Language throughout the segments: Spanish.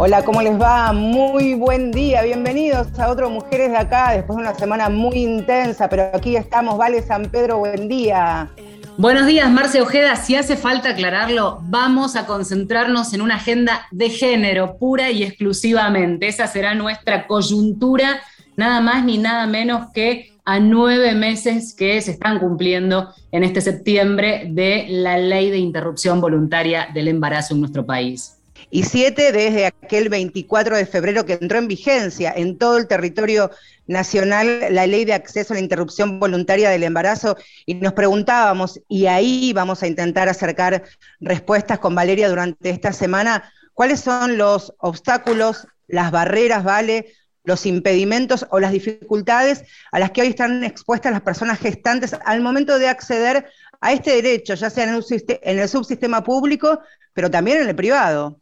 Hola, ¿cómo les va? Muy buen día, bienvenidos a otro Mujeres de Acá, después de una semana muy intensa, pero aquí estamos, Vale San Pedro, buen día. Buenos días, Marce Ojeda. Si hace falta aclararlo, vamos a concentrarnos en una agenda de género, pura y exclusivamente. Esa será nuestra coyuntura, nada más ni nada menos que a nueve meses que se están cumpliendo en este septiembre de la ley de interrupción voluntaria del embarazo en nuestro país y siete desde aquel 24 de febrero que entró en vigencia en todo el territorio nacional la ley de acceso a la interrupción voluntaria del embarazo y nos preguntábamos, y ahí vamos a intentar acercar respuestas con Valeria durante esta semana, cuáles son los obstáculos, las barreras, ¿vale? los impedimentos o las dificultades a las que hoy están expuestas las personas gestantes al momento de acceder a este derecho, ya sea en el subsistema público, pero también en el privado.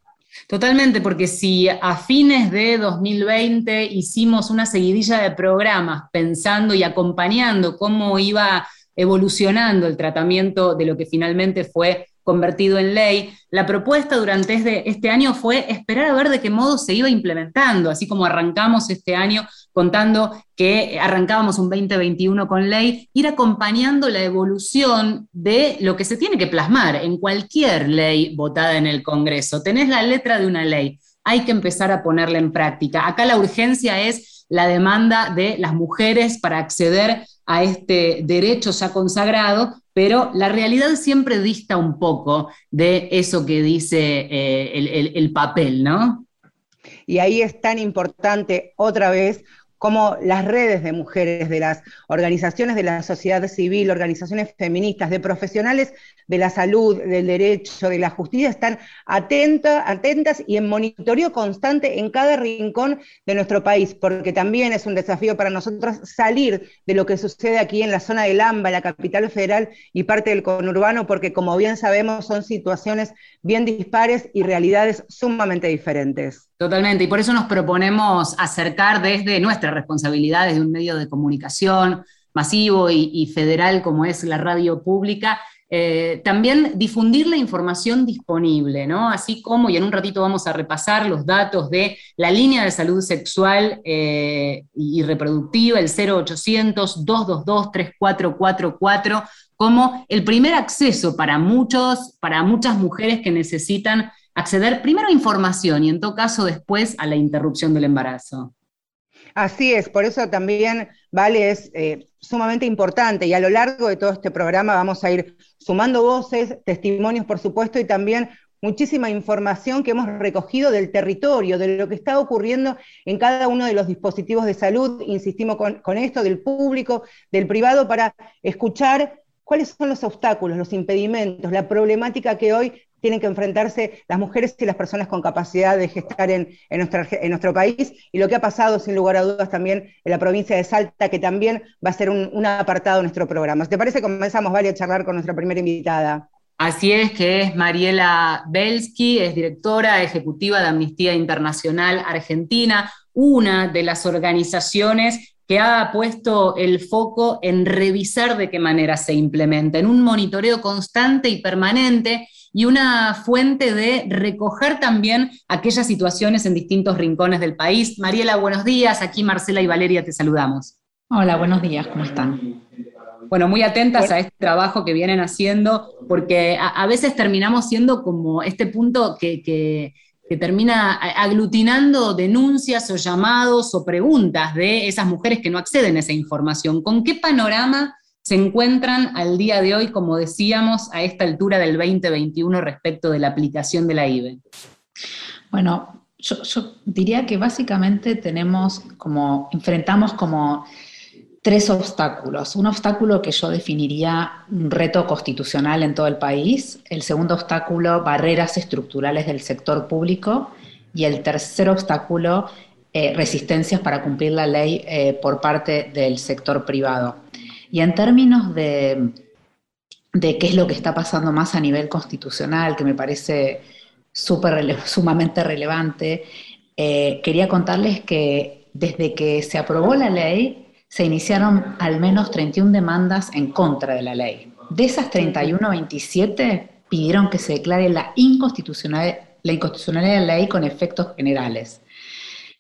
Totalmente, porque si a fines de 2020 hicimos una seguidilla de programas pensando y acompañando cómo iba evolucionando el tratamiento de lo que finalmente fue convertido en ley. La propuesta durante este, este, año fue esperar a ver de qué modo se iba implementando, así como arrancamos este año contando que arrancábamos un 2021 con ley, ir acompañando la evolución de lo que se tiene que plasmar en cualquier ley votada en el Congreso. Tenés la letra de una ley, hay que empezar a ponerla en práctica. Acá la urgencia es la demanda de las mujeres para acceder a este derecho ya consagrado, pero la realidad siempre dista un poco de eso que dice eh, el papel, ¿no? Y ahí es tan importante otra vez como las redes de mujeres, de las organizaciones de la sociedad civil, organizaciones feministas, de profesionales de la salud, del derecho, de la justicia, están atentas y en monitoreo constante en cada rincón de nuestro país, porque también es un desafío para nosotros salir de lo que sucede aquí en la zona del AMBA, la capital federal y parte del conurbano, porque como bien sabemos son situaciones bien dispares y realidades sumamente diferentes. Totalmente, y por eso nos proponemos acercar desde responsabilidades de un medio de comunicación masivo y, federal como es la radio pública, eh, también difundir la información disponible, ¿no? Así como, y en un ratito vamos a repasar los datos de la línea de salud sexual eh, y reproductiva, el 0800-222-3444, como el primer acceso para muchos, para muchas mujeres que necesitan acceder primero a información y en todo caso después a la interrupción del embarazo. Así es, por eso también, Vale, es eh, sumamente importante y a lo largo de todo este programa vamos a ir sumando voces, testimonios, por supuesto, y también muchísima información que hemos recogido del territorio, de lo que está ocurriendo en cada uno de los dispositivos de salud, insistimos con, con esto, del público, del privado, para escuchar cuáles son los obstáculos, los impedimentos, la problemática que hoy tienen que enfrentarse las mujeres y las personas con capacidad de gestar en, nuestro país y lo que ha pasado sin lugar a dudas también en la provincia de Salta, que también va a ser un, apartado de nuestro programa. ¿Te parece? Comenzamos, Vale, a charlar con nuestra primera invitada. Así es, que es Mariela Belsky, es directora ejecutiva de Amnistía Internacional Argentina, una de las organizaciones que ha puesto el foco en revisar de qué manera se implementa, en un monitoreo constante y permanente y una fuente de recoger también aquellas situaciones en distintos rincones del país. Mariela, buenos días. Aquí Marcela y Valeria te saludamos. Hola, buenos días. ¿Cómo están? Bueno, muy atentas a este trabajo que vienen haciendo, porque a, veces terminamos siendo como este punto que, que, que termina aglutinando denuncias o llamados o preguntas de esas mujeres que no acceden a esa información. ¿Con qué panorama se encuentran al día de hoy, como decíamos, a esta altura del 2021 respecto de la aplicación de la IBE? Bueno, yo, diría que básicamente tenemos como, enfrentamos como tres obstáculos. Un obstáculo que yo definiría un reto constitucional en todo el país. El segundo obstáculo, barreras estructurales del sector público. Y el tercer obstáculo, eh, resistencias para cumplir la ley eh, por parte del sector privado. Y en términos de, de qué es lo que está pasando más a nivel constitucional, que me parece super, sumamente relevante, eh, quería contarles que desde que se aprobó la ley, se iniciaron al menos 31 demandas en contra de la ley. De esas 31, 27 pidieron que se declare la inconstitucionalidad, la inconstitucionalidad de la ley con efectos generales.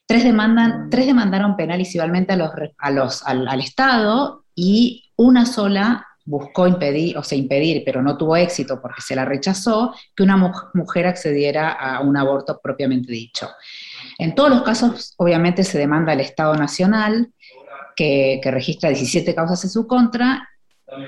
Tres, demandan, tres demandaron penal a los, al, Estado y una sola buscó impedir, o sea, impedir, pero no tuvo éxito porque se la rechazó, que una mujer accediera a un aborto propiamente dicho. En todos los casos, obviamente, se demanda al Estado Nacional, que, que registra 17 causas en su contra,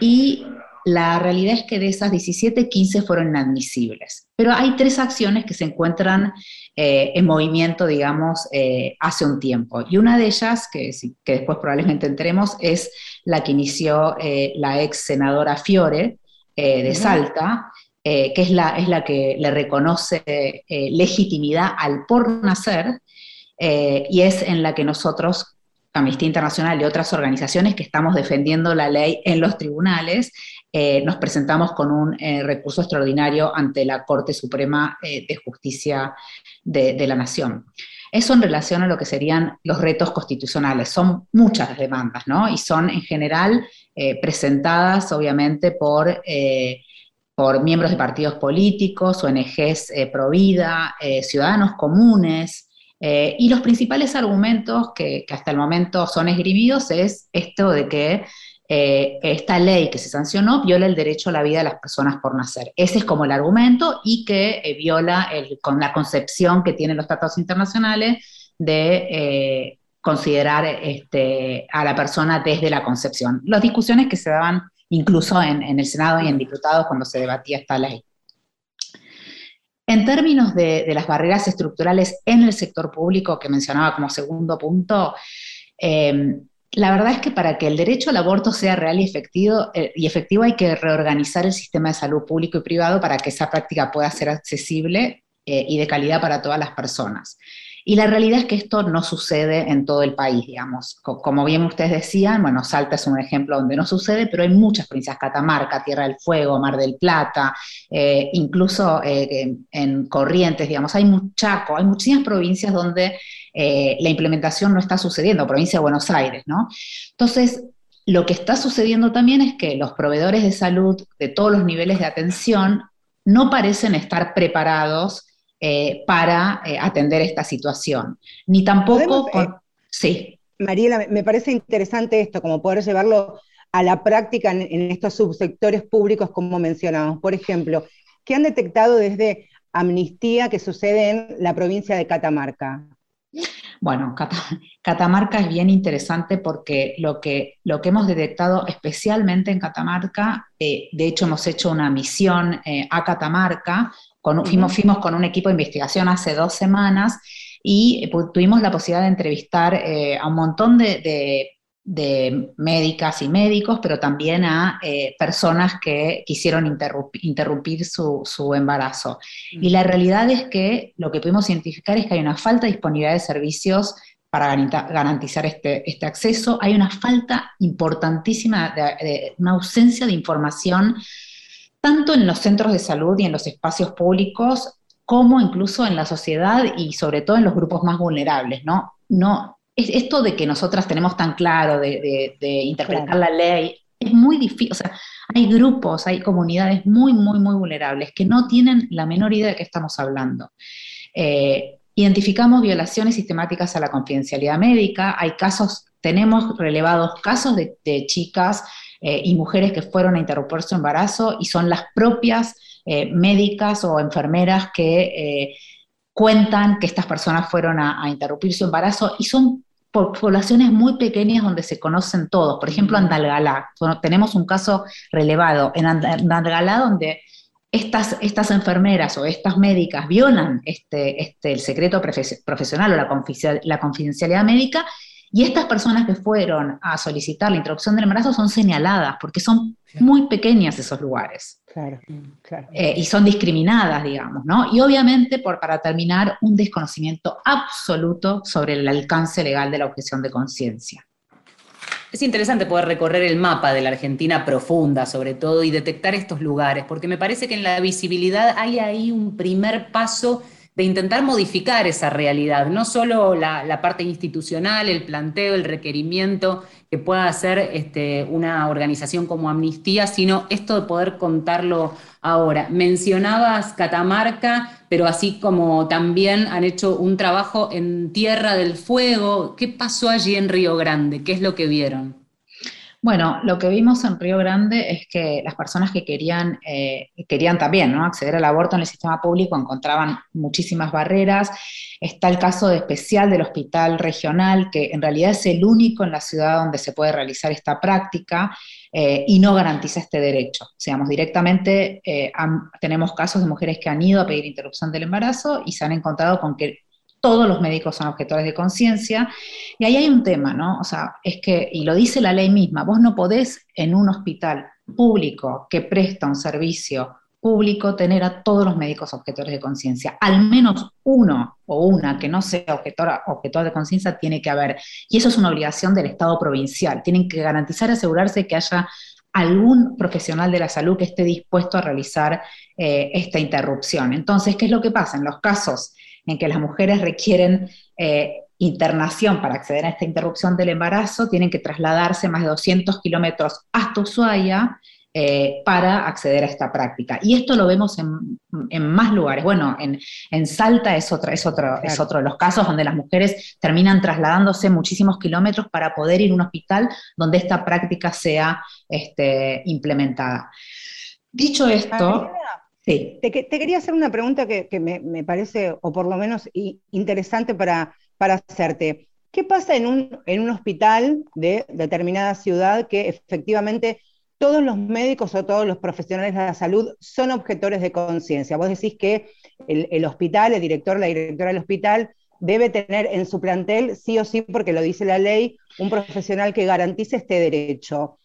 y la realidad es que de esas 17, 15 fueron inadmisibles. Pero hay tres acciones que se encuentran eh, en movimiento, digamos, eh, hace un tiempo. Y una de ellas, que, que después probablemente entremos, es la que inició eh, la ex senadora Fiore de Salta, que es la, es la que le reconoce legitimidad al por nacer, y es en la que nosotros Amnistía Internacional y otras organizaciones que estamos defendiendo la ley en los tribunales, eh, nos presentamos con un eh, recurso extraordinario ante la Corte Suprema eh, de Justicia de, la Nación. Eso en relación a lo que serían los retos constitucionales. Son muchas las demandas, ¿no? Y son en general presentadas, obviamente, por, por miembros de partidos políticos, ONGs pro vida, ciudadanos comunes, y los principales argumentos que, que, hasta el momento son esgrimidos es esto de que eh, esta ley que se sancionó viola el derecho a la vida de las personas por nacer. Ese es como el argumento y que eh, viola con la concepción que tienen los tratados internacionales de eh, considerar este, a la persona desde la concepción. Las discusiones que se daban incluso en, el Senado y en diputados cuando se debatía esta ley. En términos de, de, las barreras estructurales en el sector público que mencionaba como segundo punto, la verdad es que para que el derecho al aborto sea real y efectivo, eh, y efectivo hay que reorganizar el sistema de salud público y privado para que esa práctica pueda ser accesible eh, y de calidad para todas las personas. Y la realidad es que esto no sucede en todo el país, digamos. Como bien ustedes decían, bueno, Salta es un ejemplo donde no sucede, pero hay muchas provincias, Catamarca, Tierra del Fuego, Mar del Plata, eh, incluso en Corrientes, digamos, hay Chaco, hay muchísimas provincias donde eh, la implementación no está sucediendo, provincia de Buenos Aires, ¿no? Entonces, lo que está sucediendo también es que los proveedores de salud de todos los niveles de atención no parecen estar preparados eh, para eh, atender esta situación, ni tampoco sí. Mariela, me parece interesante esto, como poder llevarlo a la práctica en, en estos subsectores públicos como mencionamos. Por ejemplo, ¿qué han detectado desde Amnistía que sucede en la provincia de Catamarca? Bueno, Catamarca es bien interesante porque lo que, lo que hemos detectado especialmente en Catamarca, eh, de hecho hemos hecho una misión eh, a Catamarca, con, fuimos, fuimos, con un equipo de investigación hace dos semanas y eh, tuvimos la posibilidad de entrevistar a un montón de de médicas y médicos, pero también a eh, personas que quisieron interrumpir, su, embarazo. Y la realidad es que lo que pudimos identificar es que hay una falta de disponibilidad de servicios para garantizar este, este acceso, hay una falta importantísima, de, una ausencia de información, tanto en los centros de salud y en los espacios públicos, como incluso en la sociedad y sobre todo en los grupos más vulnerables, ¿no? No, esto de que nosotras tenemos tan claro de, interpretar la ley, es muy difícil, o sea, hay grupos, hay comunidades muy, muy, muy vulnerables que no tienen la menor idea de qué estamos hablando. Eh, identificamos violaciones sistemáticas a la confidencialidad médica, hay casos, tenemos relevados casos de, chicas eh, y mujeres que fueron a interrumpir su embarazo y son las propias eh, médicas o enfermeras que cuentan que estas personas fueron a, a interrumpir su embarazo y son poblaciones muy pequeñas donde se conocen todos. Por ejemplo, Andalgalá. tenemos un caso relevado en Andalgalá donde estas, estas enfermeras o estas médicas violan este, este, el secreto profesional o la, la confidencialidad médica y estas personas que fueron a solicitar la interrupción del embarazo son señaladas porque son muy pequeñas esos lugares. Claro, claro. Eh, y son discriminadas, digamos, ¿no? Y obviamente, por, para terminar, un desconocimiento absoluto sobre el alcance legal de la objeción de conciencia. Es interesante poder recorrer el mapa de la Argentina profunda, sobre todo, y detectar estos lugares, porque me parece que en la visibilidad hay ahí un primer paso de intentar modificar esa realidad, no solo la, parte institucional, el planteo, el requerimiento que pueda hacer este, una organización como Amnistía, sino esto de poder contarlo ahora. Mencionabas Catamarca, pero así como también han hecho un trabajo en Tierra del Fuego. ¿Qué pasó allí en Río Grande? ¿Qué es lo que vieron? Bueno, lo que vimos en Río Grande es que las personas que querían, eh, querían también ¿no? acceder al aborto en el sistema público encontraban muchísimas barreras. Está el caso especial del hospital regional, que en realidad es el único en la ciudad donde se puede realizar esta práctica eh, y no garantiza este derecho. O directamente eh, tenemos casos de mujeres que han ido a pedir interrupción del embarazo y se han encontrado con que todos los médicos son objetores de conciencia. Y ahí hay un tema, ¿no? O sea, es que, y lo dice la ley misma, vos no podés en un hospital público que presta un servicio público tener a todos los médicos objetores de conciencia. Al menos uno o una que no sea objetora, objetor de conciencia tiene que haber. Y eso es una obligación del Estado provincial. Tienen que garantizar asegurarse que haya algún profesional de la salud que esté dispuesto a realizar eh, esta interrupción. Entonces, ¿qué es lo que pasa? En los casos en que las mujeres requieren eh, internación para acceder a esta interrupción del embarazo, tienen que trasladarse más de 200 kilómetros hasta Ushuaia eh, para acceder a esta práctica. Y esto lo vemos en, más lugares. Bueno, en, Salta es, otra, es, otro, es otro de los casos donde las mujeres terminan trasladándose muchísimos kilómetros para poder ir a un hospital donde esta práctica sea este, implementada. Dicho esto... Te, quería hacer una pregunta que, me, parece, o por lo menos interesante para, hacerte. ¿Qué pasa en un, hospital de determinada ciudad que efectivamente todos los médicos o todos los profesionales de la salud son objetores de conciencia? Vos decís que el, hospital, el director, la directora del hospital, debe tener en su plantel, sí o sí, porque lo dice la ley, un profesional que garantice este derecho.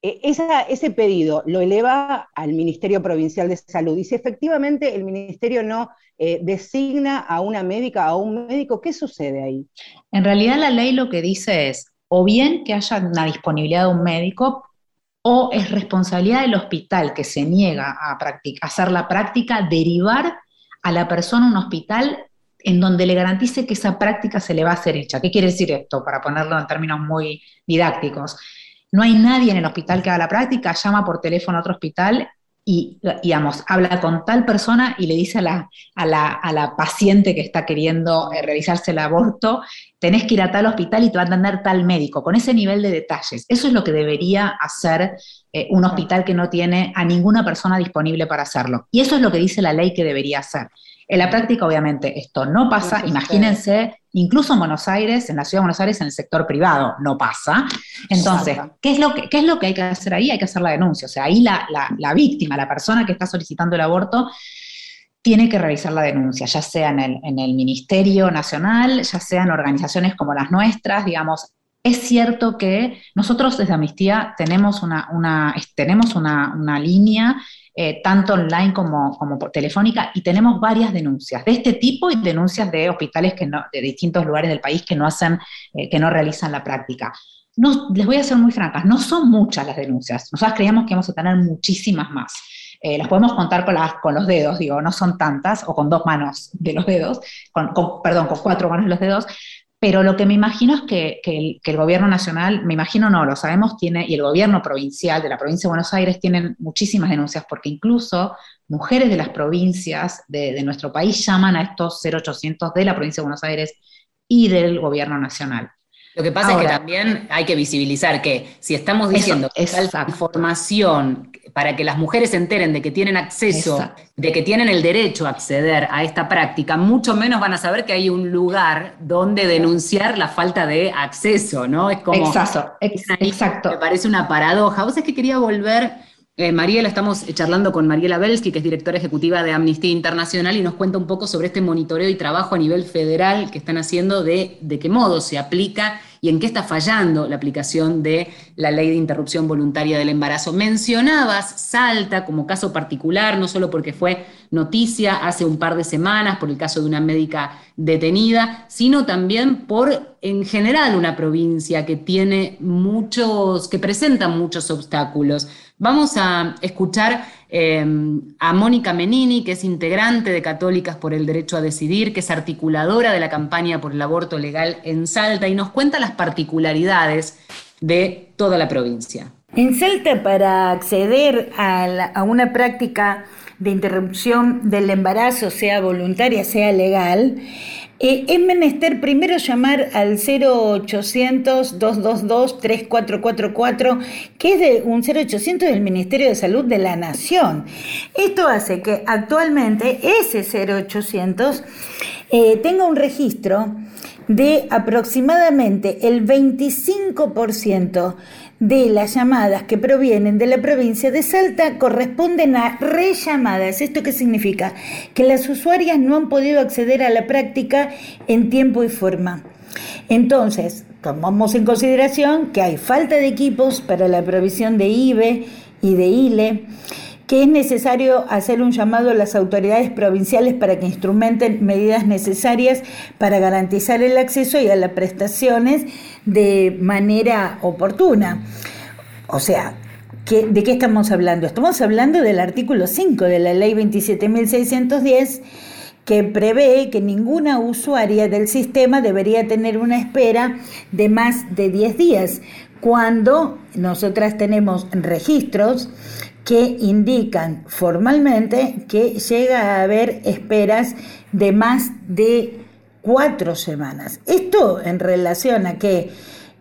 E, ese pedido lo eleva al Ministerio Provincial de Salud. Y si efectivamente el Ministerio no eh, designa a una médica, a un médico, ¿qué sucede ahí? En realidad la ley lo que dice es, o bien que haya una disponibilidad de un médico, o es responsabilidad del hospital que se niega a, hacer la práctica, derivar a la persona a un hospital en donde le garantice que esa práctica se le va a hacer hecha. ¿Qué quiere decir esto? Para ponerlo en términos muy didácticos no hay nadie en el hospital que haga la práctica, llama por teléfono a otro hospital y, digamos, habla con tal persona y le dice a la, a la, paciente que está queriendo eh, realizarse el aborto, tenés que ir a tal hospital y te va a atender tal médico, con ese nivel de detalles. Eso es lo que debería hacer eh, un hospital que no tiene a ninguna persona disponible para hacerlo. Y eso es lo que dice la ley que debería hacer. En la práctica, obviamente, esto no pasa. Imagínense, incluso en Buenos Aires, en la ciudad de Buenos Aires, en el sector privado, no pasa. Entonces, ¿qué es, lo que, es lo que hay que hacer ahí? Hay que hacer la denuncia. O sea, ahí la, víctima, la persona que está solicitando el aborto, tiene que realizar la denuncia, ya sea en el, en el Ministerio Nacional, ya sea en organizaciones como las nuestras, digamos, es cierto que nosotros desde Amnistía tenemos una, una tenemos una, una línea eh, tanto online como, como por telefónica, y tenemos varias denuncias de este tipo y denuncias de hospitales que no, de distintos lugares del país que no hacen, eh, que no realizan la práctica. No, les voy a ser muy francas, no son muchas las denuncias. Nosotros creíamos que íbamos a tener muchísimas más. Eh, las podemos contar con, las, con los dedos, digo, no son tantas, o con dos manos de los dedos, con, perdón, con cuatro manos de los dedos, pero lo que me imagino es que, el, gobierno nacional, me imagino no, lo sabemos, tiene, y el gobierno provincial de la provincia de Buenos Aires tienen muchísimas denuncias, porque incluso mujeres de las provincias de, nuestro país llaman a estos 0800 de la provincia de Buenos Aires y del gobierno nacional. Lo que pasa es que también hay que visibilizar que si estamos diciendo que esa información para que las mujeres se enteren de que tienen acceso, de que tienen el derecho a acceder a esta práctica, mucho menos van a saber que hay un lugar donde denunciar la falta de acceso, ¿no? Es como... Exacto, exacto. Me parece una paradoja. Vos es que quería volver eh, Mariela, estamos charlando con Mariela Belsky, que es directora ejecutiva de Amnistía Internacional, y nos cuenta un poco sobre este monitoreo y trabajo a nivel federal que están haciendo de, de qué modo se aplica y en qué está fallando la aplicación de la ley de interrupción voluntaria del embarazo. Mencionabas Salta como caso particular, no solo porque fue noticia hace un par de semanas por el caso de una médica detenida, sino también por en general una provincia que tiene muchos, que presenta muchos obstáculos. Vamos a escuchar em, a Mónica Menini, que es integrante de Católicas por el Derecho a Decidir, que es articuladora de la campaña por el aborto legal en Salta y nos cuenta las particularidades de toda la provincia. En Salta, para acceder a, una práctica de interrupción del embarazo, sea voluntaria, sea legal, eh, es menester primero llamar al 0800-222-3444, que es de un 0800 del Ministerio de Salud de la Nación. Esto hace que actualmente ese 0800 eh, tenga un registro de aproximadamente el 25% de las llamadas que provienen de la provincia de Salta corresponden a rellamadas. ¿Esto qué significa? Que las usuarias no han podido acceder a la práctica en tiempo y forma. Entonces, tomamos en consideración que hay falta de equipos para la provisión de IBE y de ILE que es necesario hacer un llamado a las autoridades provinciales para que instrumenten medidas necesarias para garantizar el acceso y a las prestaciones de manera oportuna. O sea, ¿de qué estamos hablando? Estamos hablando del artículo 5 de la ley 27.610 que prevé que ninguna usuaria del sistema debería tener una espera de más de 10 días, cuando nosotras tenemos registros que indican formalmente que llega a haber esperas de más de cuatro semanas. Esto en relación a que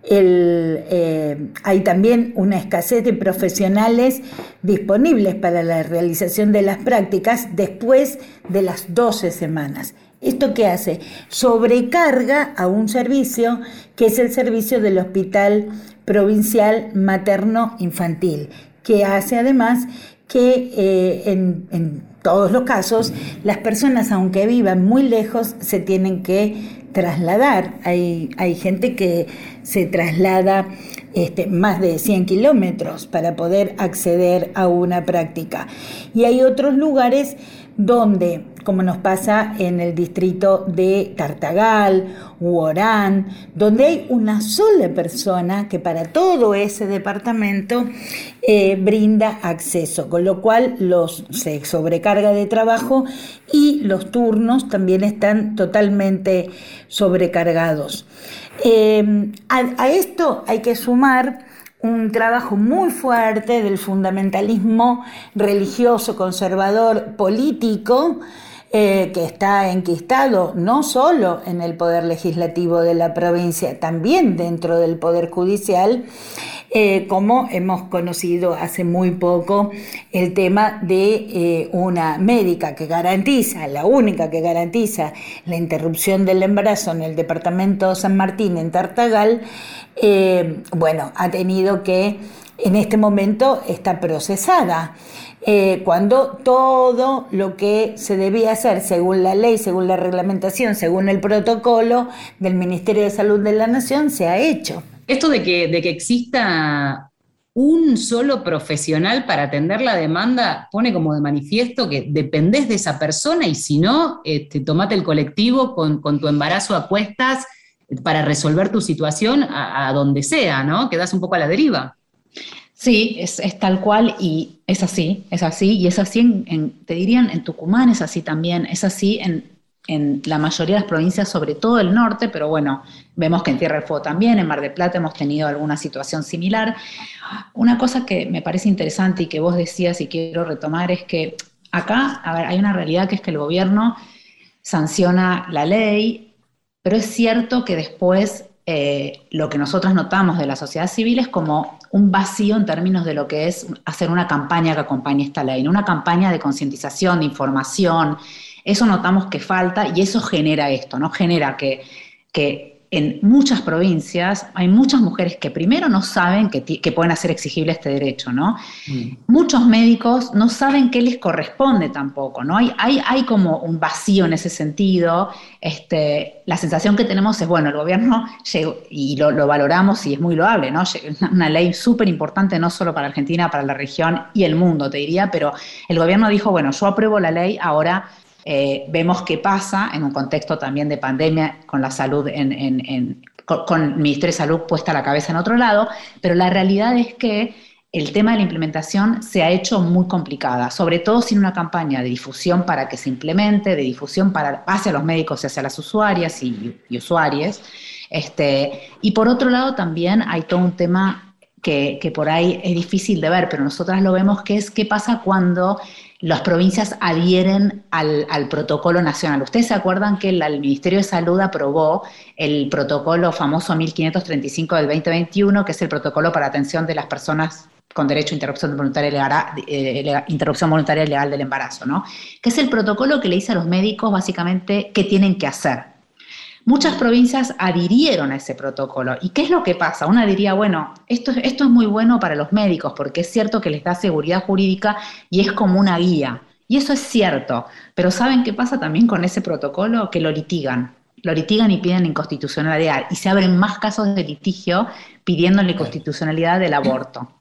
eh, hay también una escasez de profesionales disponibles para la realización de las prácticas después de las 12 semanas. ¿Esto qué hace? Sobrecarga a un servicio que es el servicio del Hospital Provincial Materno Infantil, que hace además que eh, en, todos los casos las personas, aunque vivan muy lejos, se tienen que trasladar. Hay, hay gente que se traslada este, más de 100 kilómetros para poder acceder a una práctica. Y hay otros lugares donde como nos pasa en el distrito de Tartagal u Orán, donde hay una sola persona que para todo ese departamento eh, brinda acceso, con lo cual los, se sobrecarga de trabajo y los turnos también están totalmente sobrecargados. Eh, a esto hay que sumar un trabajo muy fuerte del fundamentalismo religioso, conservador, político, eh, que está enquistado no solo en el poder legislativo de la provincia, también dentro del poder judicial, eh, como hemos conocido hace muy poco el tema de eh, una médica que garantiza, la única que garantiza la interrupción del embarazo en el departamento San Martín, en Tartagal, bueno, ha tenido que, en este momento, está procesada. Eh, cuando todo lo que se debía hacer según la ley, según la reglamentación, según el protocolo del Ministerio de Salud de la Nación se ha hecho. Esto de que, de que exista un solo profesional para atender la demanda pone como de manifiesto que dependés de esa persona y si no, este, tomate el colectivo con, tu embarazo a cuestas para resolver tu situación a, a donde sea, ¿no? Quedas un poco a la deriva. Sí, es, tal cual y es así, es así, y es así, en, te dirían, en Tucumán es así también, es así en, la mayoría de las provincias, sobre todo el norte, pero bueno, vemos que en Tierra del Fuego también, en Mar del Plata hemos tenido alguna situación similar. Una cosa que me parece interesante y que vos decías y quiero retomar es que acá, a ver, hay una realidad que es que el gobierno sanciona la ley, pero es cierto que después eh, lo que nosotros notamos de la sociedad civil es como un vacío en términos de lo que es hacer una campaña que acompañe esta ley, una campaña de concientización, de información. Eso notamos que falta y eso genera esto, ¿no? Genera que, que en muchas provincias hay muchas mujeres que primero no saben que, pueden hacer exigible este derecho, ¿no? Mm. Muchos médicos no saben qué les corresponde tampoco, ¿no? Hay, hay, hay como un vacío en ese sentido. Este, la sensación que tenemos es, bueno, el gobierno llegó, y lo, valoramos y es muy loable, ¿no? Una ley súper importante no solo para Argentina, para la región y el mundo, te diría, pero el gobierno dijo, bueno, yo apruebo la ley, ahora eh, vemos qué pasa en un contexto también de pandemia con la salud con, el Ministerio de Salud puesta la cabeza en otro lado, pero la realidad es que el tema de la implementación se ha hecho muy complicada, sobre todo sin una campaña de difusión para que se implemente, de difusión para, hacia los médicos y hacia las usuarias y, usuarias. Este, y por otro lado también hay todo un tema que, que, por ahí es difícil de ver, pero nosotras lo vemos, que es qué pasa cuando las provincias adhieren al, protocolo nacional. Ustedes se acuerdan que el, Ministerio de Salud aprobó el protocolo famoso 1535 del 2021, que es el protocolo para atención de las personas con derecho a interrupción voluntaria legal, eh, interrupción voluntaria legal del embarazo, ¿no? Que es el protocolo que le dice a los médicos básicamente qué tienen que hacer. Muchas provincias adhirieron a ese protocolo. ¿Y qué es lo que pasa? Una diría, bueno, esto, esto es muy bueno para los médicos porque es cierto que les da seguridad jurídica y es como una guía. Y eso es cierto, pero ¿saben qué pasa también con ese protocolo? Que lo litigan. Lo litigan y piden inconstitucionalidad. Y se abren más casos de litigio pidiendo la inconstitucionalidad del aborto.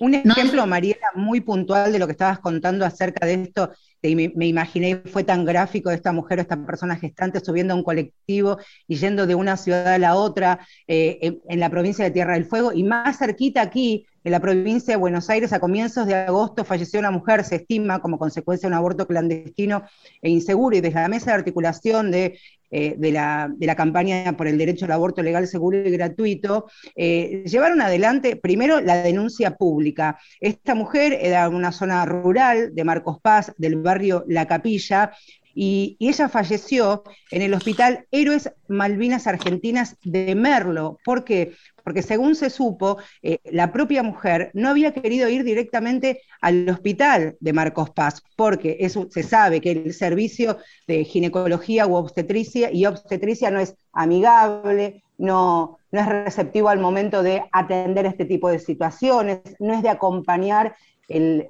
Un ejemplo, Mariela, muy puntual de lo que estabas contando acerca de esto me, imaginé, fue tan gráfico esta mujer o esta persona gestante subiendo a un colectivo y yendo de una ciudad a la otra eh, en, la provincia de Tierra del Fuego. Y más cerquita aquí, en la provincia de Buenos Aires, a comienzos de agosto, falleció una mujer, se estima, como consecuencia de un aborto clandestino e inseguro. Y desde la mesa de articulación de eh, de, la, campaña por el derecho al aborto legal, seguro y gratuito, eh, llevaron adelante primero la denuncia pública. Esta mujer era una zona rural de Marcos Paz, del barrio La Capilla, y, ella falleció en el hospital Héroes Malvinas Argentinas de Merlo. ¿Por qué? Porque según se supo, eh, la propia mujer no había querido ir directamente al hospital de Marcos Paz, porque se sabe que el servicio de ginecología u obstetricia y obstetricia no es amigable, no, no es receptivo al momento de atender este tipo de situaciones, no es de acompañar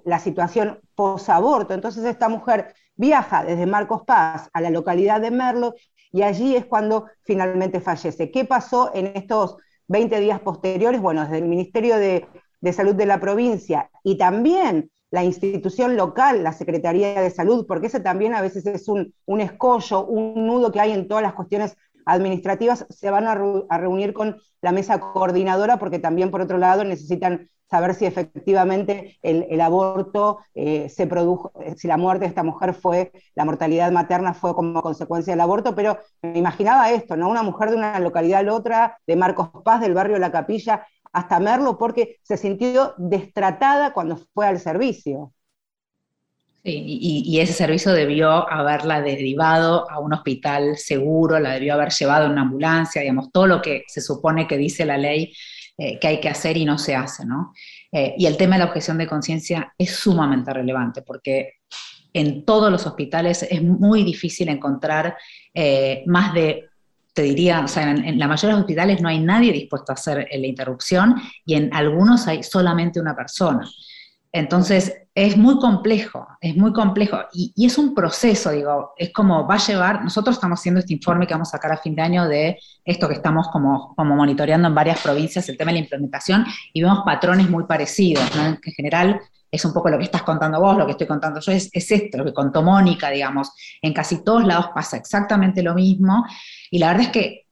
la situación posaborto. Entonces esta mujer viaja desde Marcos Paz a la localidad de Merlo y allí es cuando finalmente fallece. ¿Qué pasó en estos 20 días posteriores? Bueno, desde el Ministerio de, Salud de la provincia y también la institución local, la Secretaría de Salud, porque ese también a veces es un, un escollo, un nudo que hay en todas las cuestiones administrativas, se van a, reunir con la mesa coordinadora porque también, por otro lado, necesitan saber si efectivamente el, aborto eh, se produjo, eh, si la muerte de esta mujer fue, la mortalidad materna fue como consecuencia del aborto, pero me imaginaba esto, ¿no? Una mujer de una localidad a la otra, de Marcos Paz, del barrio La Capilla, hasta Merlo, porque se sintió destratada cuando fue al servicio. Sí, y, ese servicio debió haberla derivado a un hospital seguro, la debió haber llevado en una ambulancia, digamos, todo lo que se supone que dice la ley eh, que hay que hacer y no se hace, ¿no? Eh, y el tema de la objeción de conciencia es sumamente relevante porque en todos los hospitales es muy difícil encontrar eh, más de te diría, o sea, en, la mayoría de los hospitales no hay nadie dispuesto a hacer la interrupción y en algunos hay solamente una persona. Entonces, es muy complejo, es muy complejo y, es un proceso, digo, es como va a llevar, nosotros estamos haciendo este informe que vamos a sacar a fin de año de esto que estamos como, monitoreando en varias provincias, el tema de la implementación, y vemos patrones muy parecidos, ¿no? En general es un poco lo que estás contando vos, lo que estoy contando yo, es, es esto, lo que contó Mónica, digamos, en casi todos lados pasa exactamente lo mismo, y la verdad es que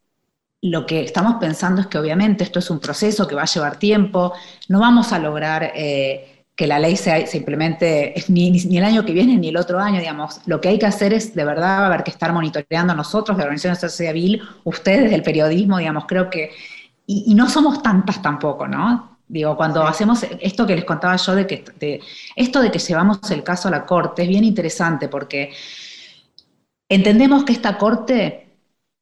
lo que estamos pensando es que obviamente esto es un proceso que va a llevar tiempo, no vamos a lograr... Eh, que la ley se, implemente ni, ni, el año que viene ni el otro año, digamos. Lo que hay que hacer es, de verdad, haber que estar monitoreando nosotros, la organización de sociedad civil, ustedes del periodismo, digamos, creo que, y, no somos tantas tampoco, ¿no? Digo, cuando hacemos esto que les contaba yo de que de, esto de que llevamos el caso a la corte es bien interesante porque entendemos que esta corte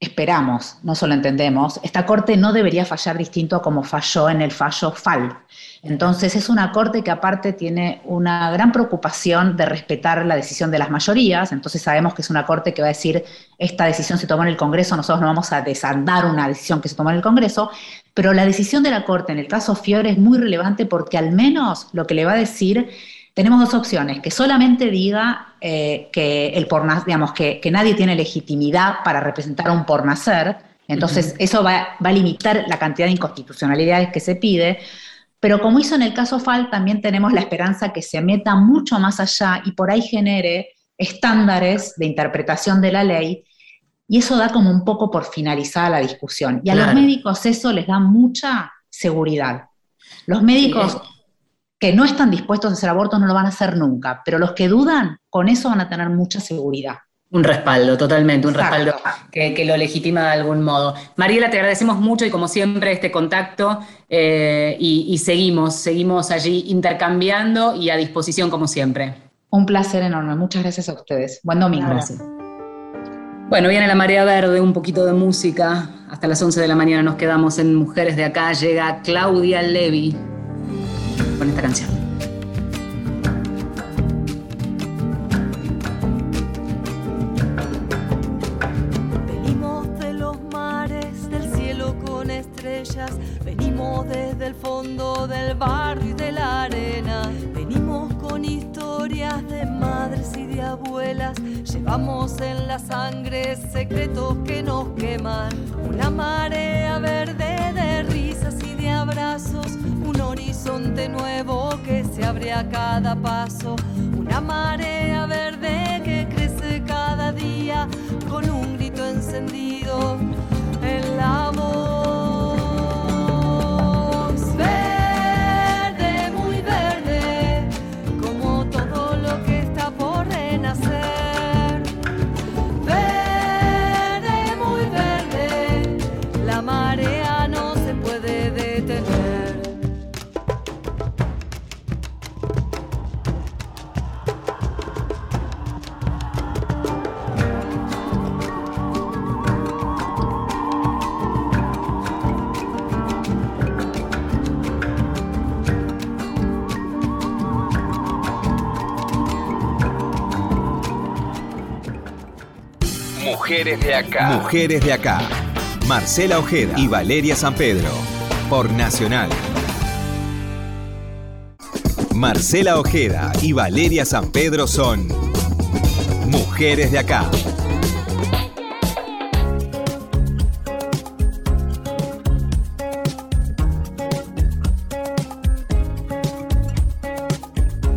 esperamos, no solo entendemos, esta Corte no debería fallar distinto a como falló en el fallo FAL. Entonces es una Corte que aparte tiene una gran preocupación de respetar la decisión de las mayorías, entonces sabemos que es una Corte que va a decir, esta decisión se tomó en el Congreso, nosotros no vamos a desandar una decisión que se tomó en el Congreso, pero la decisión de la Corte en el caso Fiore es muy relevante porque al menos lo que le va a decir tenemos dos opciones, que solamente diga eh, que, el por, digamos, que, nadie tiene legitimidad para representar a un por nacer, entonces eso va, a limitar la cantidad de inconstitucionalidades que se pide, pero como hizo en el caso FAL, también tenemos la esperanza que se meta mucho más allá y por ahí genere estándares de interpretación de la ley, y eso da como un poco por finalizada la discusión. Y a los médicos eso les da mucha seguridad. Los médicos que no están dispuestos a hacer aborto no lo van a hacer nunca, pero los que dudan, con eso van a tener mucha seguridad. Un respaldo, totalmente, un respaldo que, lo legitima de algún modo. Mariela, te agradecemos mucho y como siempre este contacto eh, y, seguimos, seguimos allí intercambiando y a disposición como siempre. Un placer enorme, muchas gracias a ustedes. Buen domingo. Gracias. Bueno, viene la marea verde, un poquito de música. Hasta las 11 de la mañana nos quedamos en Mujeres de Acá. Llega Claudia Levi con esta canción. Venimos de los mares, del cielo con estrellas, venimos desde el fondo del barrio y de la arena, venimos con historias de madres y de abuelas, llevamos en la sangre secretos que nos queman, una marea verde nuevo que se abre a cada paso, una marea verde Mujeres de acá. Mujeres de acá. Marcela Ojeda y Valeria San Pedro. Por Nacional. Marcela Ojeda y Valeria San Pedro son Mujeres de acá.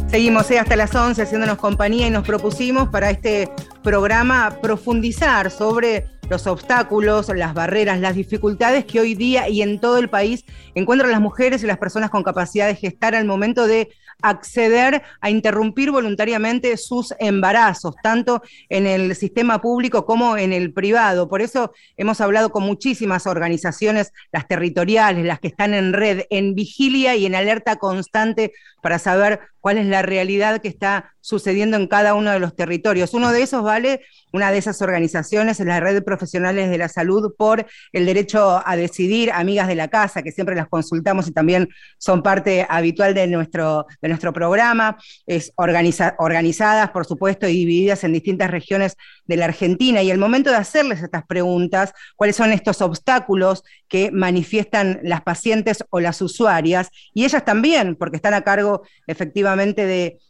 Seguimos eh, hasta las 11 haciéndonos compañía y nos propusimos para este programa profundizar sobre los obstáculos, las barreras, las dificultades que hoy día y en todo el país encuentran las mujeres y las personas con capacidad de gestar al momento de acceder a interrumpir voluntariamente sus embarazos, tanto en el sistema público como en el privado. Por eso hemos hablado con muchísimas organizaciones, las territoriales, las que están en red, en vigilia y en alerta constante para saber cuál es la realidad que está sucediendo en cada uno de los territorios. Uno de esos, vale, una de esas organizaciones es la Red de Profesionales de la Salud por el Derecho a Decidir, Amigas de la Casa, que siempre las consultamos y también son parte habitual de nuestro, nuestro programa, es organizadas, por supuesto, y divididas en distintas regiones de la Argentina. Y el momento de hacerles estas preguntas, cuáles son estos obstáculos que manifiestan las pacientes o las usuarias, y ellas también, porque están a cargo efectivamente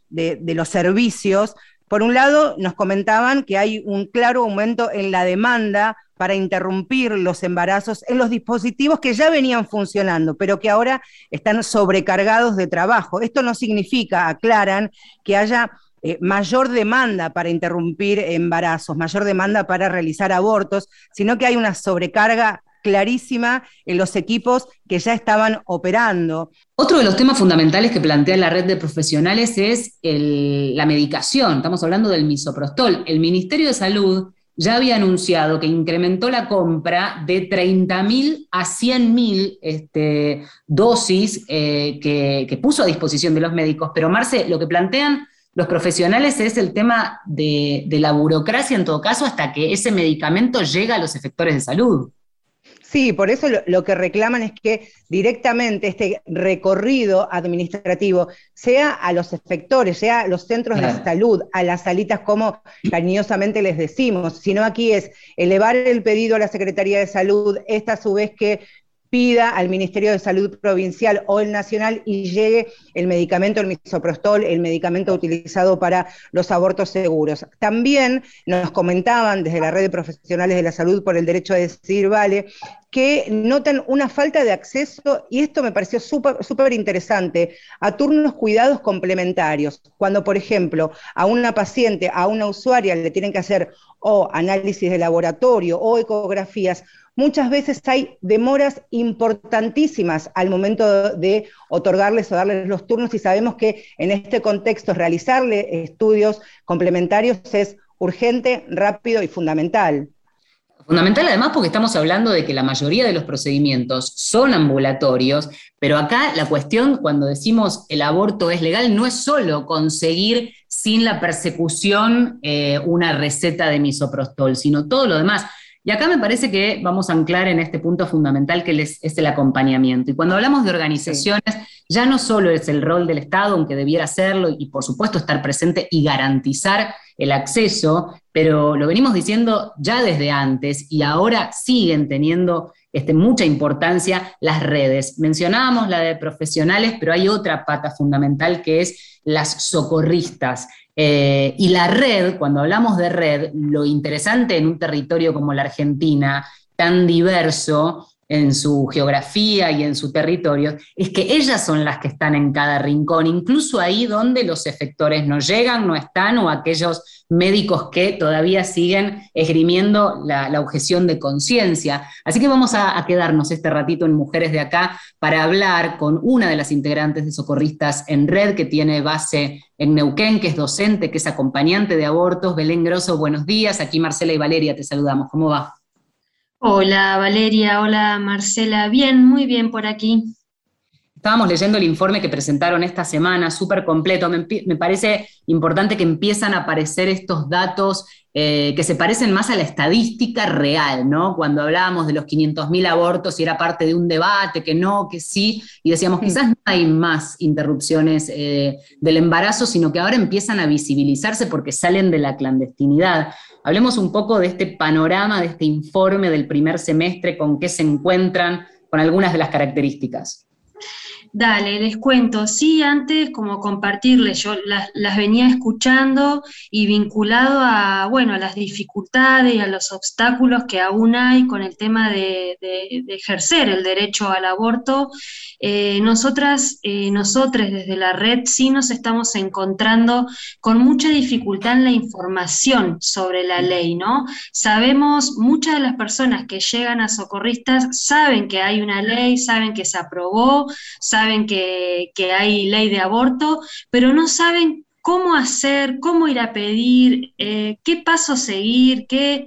de los servicios, por un lado, nos comentaban que hay un claro aumento en la demanda para interrumpir los embarazos en los dispositivos que ya venían funcionando, pero que ahora están sobrecargados de trabajo. Esto no significa, aclaran, que haya eh, mayor demanda para interrumpir embarazos, mayor demanda para realizar abortos, sino que hay una sobrecarga clarísima en los equipos que ya estaban operando. Otro de los temas fundamentales que plantea la red de profesionales es la medicación. Estamos hablando del misoprostol. El Ministerio de Salud ya había anunciado que incrementó la compra de 30.000 a 100.000 este, dosis eh, que, puso a disposición de los médicos. Pero Marce, lo que plantean los profesionales es el tema de, de la burocracia en todo caso hasta que ese medicamento llega a los efectores de salud. Sí, por eso lo, que reclaman es que directamente este recorrido administrativo sea a los efectores, sea a los centros de salud, a las salitas como cariñosamente les decimos, sino aquí es elevar el pedido a la Secretaría de Salud, esta a su vez que pida al Ministerio de Salud Provincial o el Nacional y llegue el medicamento, el misoprostol, el medicamento utilizado para los abortos seguros. También nos comentaban desde la red de profesionales de la salud por el derecho a decir, vale, que notan una falta de acceso, y esto me pareció súper interesante, a turnos cuidados complementarios. Cuando, por ejemplo, a una paciente, a una usuaria le tienen que hacer o análisis de laboratorio o ecografías, muchas veces hay demoras importantísimas al momento de otorgarles o darles los turnos y sabemos que en este contexto realizarle estudios complementarios es urgente, rápido y fundamental. Fundamental además porque estamos hablando de que la mayoría de los procedimientos son ambulatorios, pero acá la cuestión cuando decimos el aborto es legal no es solo conseguir sin la persecución eh, una receta de misoprostol, sino todo lo demás. Y acá me parece que vamos a anclar en este punto fundamental que es, el acompañamiento. Y cuando hablamos de organizaciones, ya no solo es el rol del Estado, aunque debiera serlo, y por supuesto estar presente y garantizar el acceso, pero lo venimos diciendo ya desde antes y ahora siguen teniendo este, mucha importancia las redes. Mencionábamos la de profesionales, pero hay otra pata fundamental que es las socorristas. Eh, y la red, cuando hablamos de red, lo interesante en un territorio como la Argentina, tan diverso, en su geografía y en su territorio, es que ellas son las que están en cada rincón, incluso ahí donde los efectores no llegan, no están, o aquellos médicos que todavía siguen esgrimiendo la, objeción de conciencia. Así que vamos a, a, quedarnos este ratito en Mujeres de Acá para hablar con una de las integrantes de Socorristas en Red, que tiene base en Neuquén, que es docente, que es acompañante de abortos. Belén Grosso, buenos días. Aquí Marcela y Valeria te saludamos. ¿Cómo va? Hola Valeria, hola Marcela, bien, muy bien por aquí. Estábamos leyendo el informe que presentaron esta semana, súper completo. Me, parece importante que empiezan a aparecer estos datos eh, que se parecen más a la estadística real, ¿no? Cuando hablábamos de los 500.000 abortos y era parte de un debate, que no, que sí, y decíamos, quizás no hay más interrupciones eh, del embarazo, sino que ahora empiezan a visibilizarse porque salen de la clandestinidad. Hablemos un poco de este panorama, de este informe del primer semestre, con qué se encuentran, con algunas de las características. Dale, les cuento. Sí, antes como compartirles, yo las, venía escuchando y vinculado a, bueno, a las dificultades y a los obstáculos que aún hay con el tema de, ejercer el derecho al aborto. Eh, nosotras, eh, nosotros desde la red sí nos estamos encontrando con mucha dificultad en la información sobre la ley, ¿no? Sabemos, muchas de las personas que llegan a socorristas saben que hay una ley, saben que se aprobó, saben que, hay ley de aborto, pero no saben cómo hacer, cómo ir a pedir, eh, qué paso seguir, qué,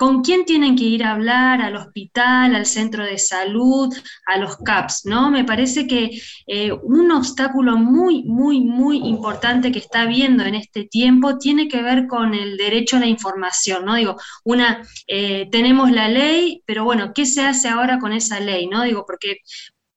con quién tienen que ir a hablar, al hospital, al centro de salud, a los CAPS, ¿no? Me parece que eh, un obstáculo muy, muy, muy importante que está viendo en este tiempo tiene que ver con el derecho a la información, ¿no? Digo, una, eh, tenemos la ley, pero bueno, ¿qué se hace ahora con esa ley, ¿no? Digo, porque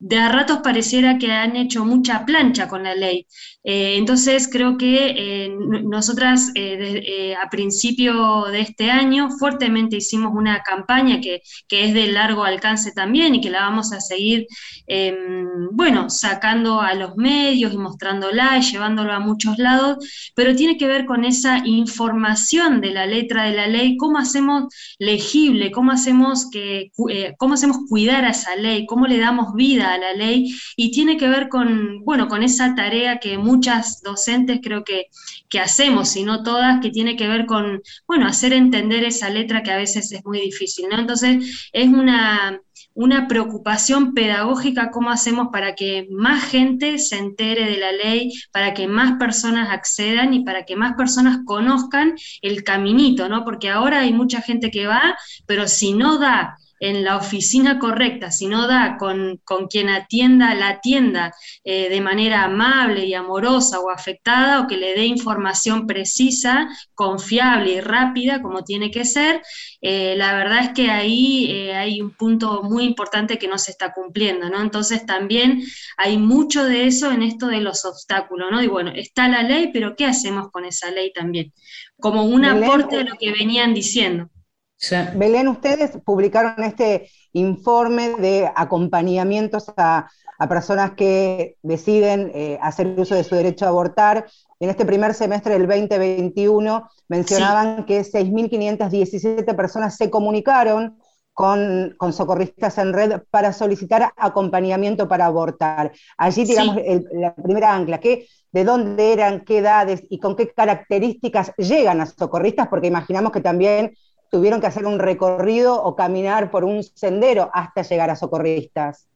de a ratos pareciera que han hecho mucha plancha con la ley. Eh, entonces creo que eh, nosotras eh, a principio de este año fuertemente hicimos una campaña que, es de largo alcance también y que la vamos a seguir, em, bueno, sacando a los medios y mostrándola y llevándolo a muchos lados, pero tiene que ver con esa información de la letra de la ley, cómo hacemos legible, cómo hacemos, que, cómo hacemos cuidar a esa ley, cómo le damos vida a la ley y tiene que ver con, bueno, con esa tarea que muchas docentes creo que, que hacemos, y no todas, que tiene que ver con, bueno, hacer entender esa letra que a veces es muy difícil, ¿no? Entonces, es una, una preocupación pedagógica, cómo hacemos para que más gente se entere de la ley, para que más personas accedan y para que más personas conozcan el caminito, ¿no? Porque ahora hay mucha gente que va, pero si no da en la oficina correcta, si no da con, quien atienda la tienda eh, de manera amable y amorosa o afectada, o que le dé información precisa, confiable y rápida, como tiene que ser, eh, la verdad es que ahí eh, hay un punto muy importante que no se está cumpliendo, ¿no? Entonces también hay mucho de eso en esto de los obstáculos, ¿no? Y bueno, está la ley, pero ¿qué hacemos con esa ley también? Como un aporte a lo que venían diciendo. Belén, ustedes publicaron este informe de acompañamientos a, personas que deciden eh, hacer uso de su derecho a abortar. En este primer semestre del 2021 mencionaban que 6.517 personas se comunicaron con, socorristas en red para solicitar acompañamiento para abortar. Allí, digamos, la primera ancla, que, ¿de dónde eran, qué edades y con qué características llegan a socorristas? Porque imaginamos que también tuvieron que hacer un recorrido o caminar por un sendero hasta llegar a socorristas.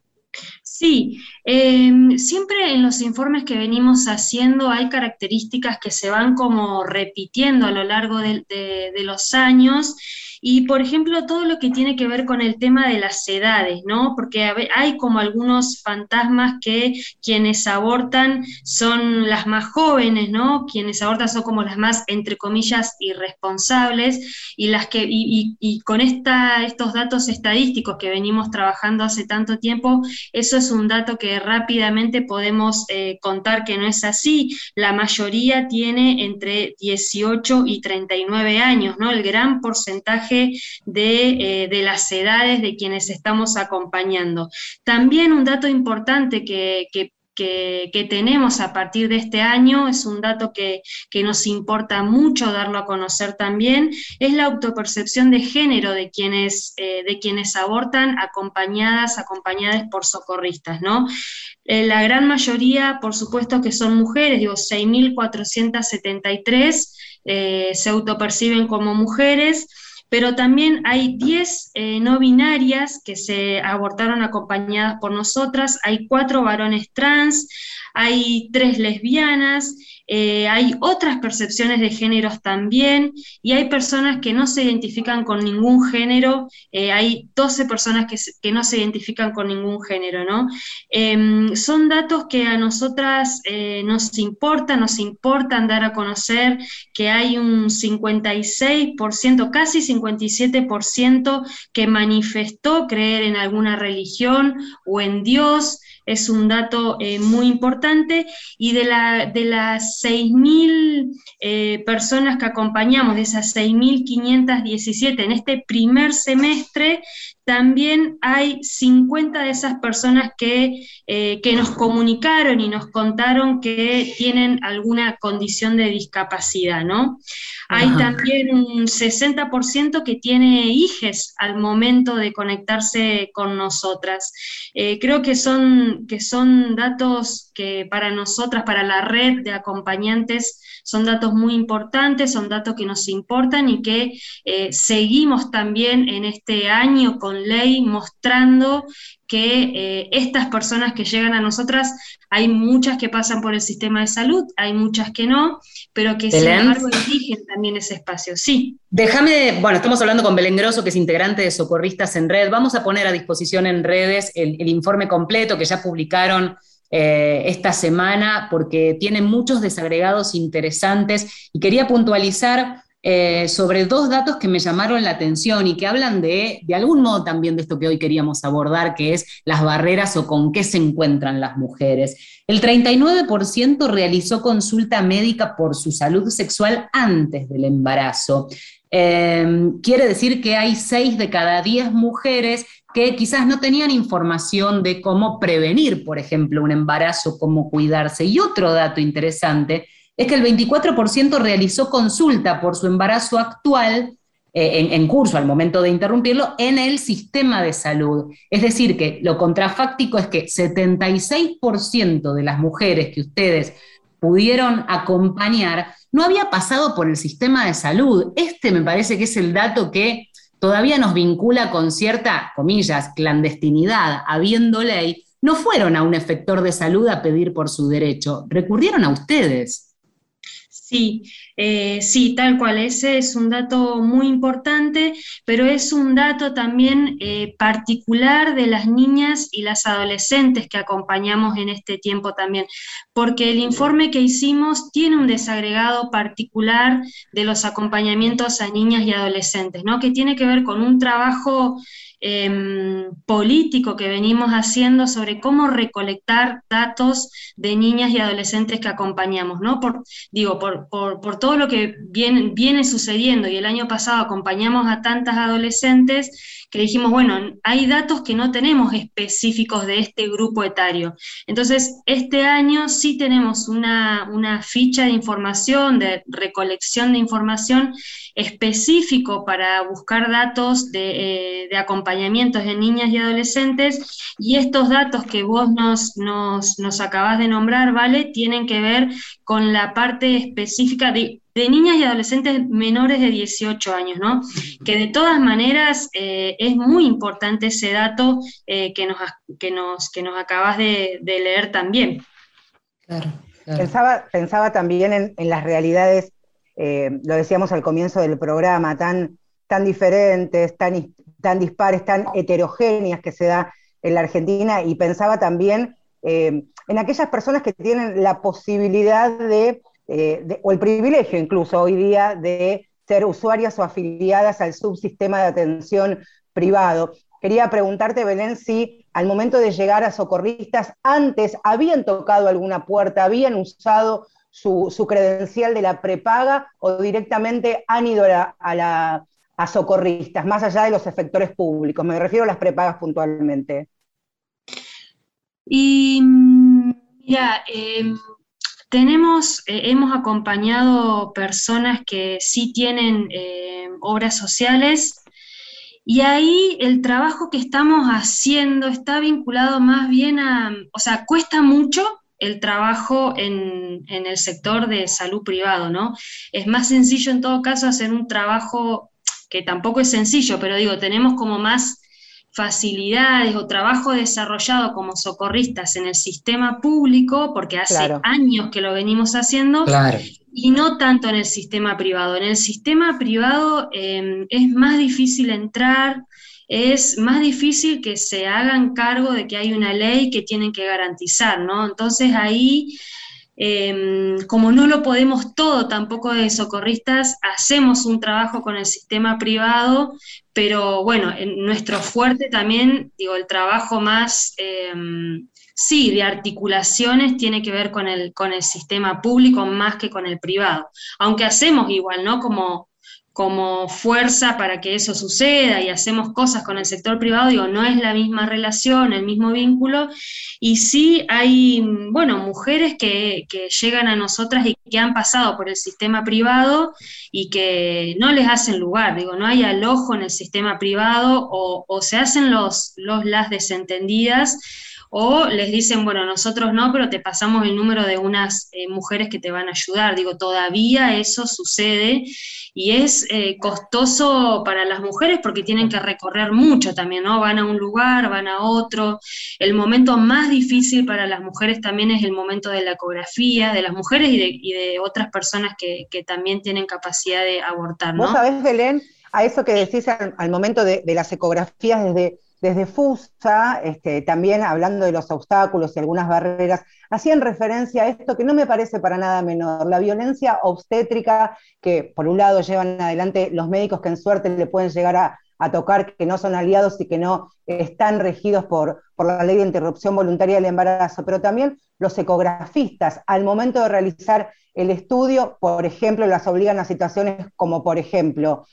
Sí, em, siempre en los informes que venimos haciendo hay características que se van como repitiendo a lo largo de los años y, por ejemplo, todo lo que tiene que ver con el tema de las edades, ¿no? Porque hay como algunos fantasmas que quienes abortan son las más jóvenes, ¿no? Quienes abortan son como las más, entre comillas, irresponsables y las que, y, con esta, estos datos estadísticos que venimos trabajando hace tanto tiempo, eso es un dato que rápidamente podemos eh, contar que no es así. La mayoría tiene entre 18 y 39 años, ¿no? El gran porcentaje eh, de, las edades de quienes estamos acompañando. También un dato importante que, tenemos a partir de este año, es un dato que, nos importa mucho darlo a conocer también, es la autopercepción de género de quienes, eh, de quienes abortan acompañadas, acompañadas por socorristas, ¿no? Eh, la gran mayoría, por supuesto, que son mujeres, digo, 6.473 se autoperciben como mujeres, pero también hay 10 eh, no binarias que se abortaron acompañadas por nosotras, hay cuatro varones trans, hay tres lesbianas, eh, hay otras percepciones de géneros también y hay personas que no se identifican con ningún género, eh, hay 12 personas que, no se identifican con ningún género, ¿no? Em, son datos que a nosotras eh, nos importan, nos importan dar a conocer que hay un 56%, casi 57% que manifestó creer en alguna religión o en Dios, es un dato eh, muy importante, y de, la, de las 6.000 eh, personas que acompañamos, de esas 6.517 en este primer semestre, también hay 50 de esas personas que, eh, que, nos comunicaron y nos contaron que tienen alguna condición de discapacidad, ¿no? Hay también un 60% que tiene hijes al momento de conectarse con nosotras. Eh, creo que son, que son datos que para nosotras, para la red de acompañantes, son datos muy importantes, son datos que nos importan y que eh, seguimos también en este año con ley mostrando que eh, estas personas que llegan a nosotras, hay muchas que pasan por el sistema de salud, hay muchas que no, pero que sin embargo eligen también ese espacio. Sí. Déjame, bueno, estamos hablando con Belén Grosso, que es integrante de Socorristas en Red. Vamos a poner a disposición en redes el, el informe completo que ya publicaron eh, esta semana porque tiene muchos desagregados interesantes y quería puntualizar eh, sobre dos datos que me llamaron la atención y que hablan de, de algún modo también de esto que hoy queríamos abordar, que es las barreras o con qué se encuentran las mujeres. El 39% realizó consulta médica por su salud sexual antes del embarazo. Eh, quiere decir que hay 6 de cada 10 mujeres que quizás no tenían información de cómo prevenir, por ejemplo, un embarazo, cómo cuidarse. Y otro dato interesante es que el 24% realizó consulta por su embarazo actual eh, en, curso al momento de interrumpirlo en el sistema de salud. Es decir, que lo contrafáctico es que 76% de las mujeres que ustedes pudieron acompañar no había pasado por el sistema de salud. Este me parece que es el dato que todavía nos vincula con cierta, comillas, clandestinidad, habiendo ley, no fueron a un efector de salud a pedir por su derecho, recurrieron a ustedes. Sí, eh, sí, tal cual. Ese es un dato muy importante, pero es un dato también eh, particular de las niñas y las adolescentes que acompañamos en este tiempo también, porque el informe que hicimos tiene un desagregado particular de los acompañamientos a niñas y adolescentes, ¿no? Que tiene que ver con un trabajo Em, político que venimos haciendo sobre cómo recolectar datos de niñas y adolescentes que acompañamos, ¿no? Por, digo, por, por, todo lo que viene, viene sucediendo y el año pasado acompañamos a tantas adolescentes que dijimos, bueno, hay datos que no tenemos específicos de este grupo etario. Entonces, este año sí tenemos una, una ficha de información, de recolección de información específico para buscar datos de, eh, de acompañamientos de niñas y adolescentes y estos datos que vos nos, nos, nos acabás de nombrar, ¿vale? Tienen que ver con la parte específica de de niñas y adolescentes menores de 18 años, ¿no? Que de todas maneras eh, es muy importante ese dato eh, que, nos, que, nos, que nos acabas de, leer también. Claro, Pensaba, pensaba también en, las realidades, eh, lo decíamos al comienzo del programa, tan, tan diferentes, tan, tan dispares, tan heterogéneas que se da en la Argentina, y pensaba también en aquellas personas que tienen la posibilidad de eh, o el privilegio incluso hoy día de ser usuarias o afiliadas al subsistema de atención privado. Quería preguntarte, Belén, si al momento de llegar a socorristas, antes habían tocado alguna puerta, habían usado su, credencial de la prepaga o directamente han ido a, a socorristas, más allá de los efectores públicos. Me refiero a las prepagas puntualmente. Y mm, mira, em, tenemos, eh, hemos acompañado personas que sí tienen eh, obras sociales y ahí el trabajo que estamos haciendo está vinculado más bien a, o sea, cuesta mucho el trabajo en, en el sector de salud privado, ¿no? Es más sencillo en todo caso hacer un trabajo que tampoco es sencillo, pero digo, tenemos como más facilidades o trabajo desarrollado como socorristas en el sistema público, porque hace años que lo venimos haciendo, y no tanto en el sistema privado. En el sistema privado em, es más difícil entrar, es más difícil que se hagan cargo de que hay una ley que tienen que garantizar, ¿no? Entonces ahí Em, como no lo podemos todo tampoco de socorristas, hacemos un trabajo con el sistema privado, pero bueno, en nuestro fuerte también, digo, el trabajo más, em, sí, de articulaciones tiene que ver con el, con el sistema público más que con el privado, aunque hacemos igual, ¿no? Como como fuerza para que eso suceda y hacemos cosas con el sector privado, digo, no es la misma relación, el mismo vínculo, y sí hay, bueno, mujeres que, llegan a nosotras y que han pasado por el sistema privado y que no les hacen lugar, digo, no hay alojo en el sistema privado o, se hacen los, los las desentendidas o les dicen, bueno, nosotros no, pero te pasamos el número de unas eh, mujeres que te van a ayudar. Digo, todavía eso sucede y es eh, costoso para las mujeres porque tienen que recorrer mucho también, ¿no? Van a un lugar, van a otro. El momento más difícil para las mujeres también es el momento de la ecografía, de las mujeres y de, otras personas que, también tienen capacidad de abortar, ¿no? Vos sabés, Belén, a eso que decís al, momento de, de las ecografías desde desde FUSA, este, también hablando de los obstáculos y algunas barreras, hacían referencia a esto que no me parece para nada menor, la violencia obstétrica que por un lado llevan adelante los médicos que en suerte le pueden llegar a, tocar, que no son aliados y que no están regidos por, por la ley de interrupción voluntaria del embarazo, pero también los ecografistas al momento de realizar el estudio, por ejemplo, las obligan a situaciones como, por ejemplo,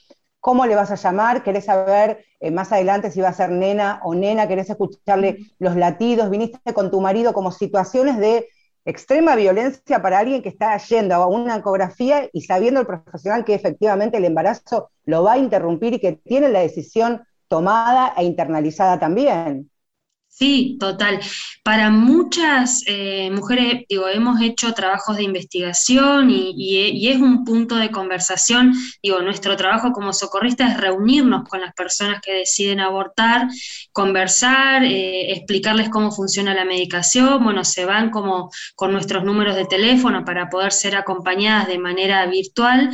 cómo le vas a llamar, querés saber eh, más adelante si va a ser nena o nena, querés escucharle los latidos, viniste con tu marido, como situaciones de extrema violencia para alguien que está yendo a una ecografía y sabiendo el profesional que efectivamente el embarazo lo va a interrumpir y que tiene la decisión tomada e internalizada también. Sí, total. Para muchas eh, mujeres, digo, hemos hecho trabajos de investigación y, es un punto de conversación. Digo, nuestro trabajo como socorrista es reunirnos con las personas que deciden abortar, conversar, eh, explicarles cómo funciona la medicación. Bueno, se van como con nuestros números de teléfono para poder ser acompañadas de manera virtual.